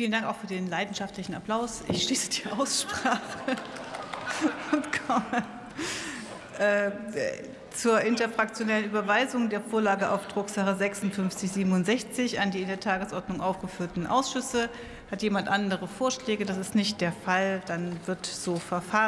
Vielen Dank auch für den leidenschaftlichen Applaus. Ich schließe die Aussprache und komme äh, zur interfraktionellen Überweisung der Vorlage auf Drucksache 5667 an die in der Tagesordnung aufgeführten Ausschüsse. Hat jemand andere Vorschläge? Das ist nicht der Fall. Dann wird so verfahren.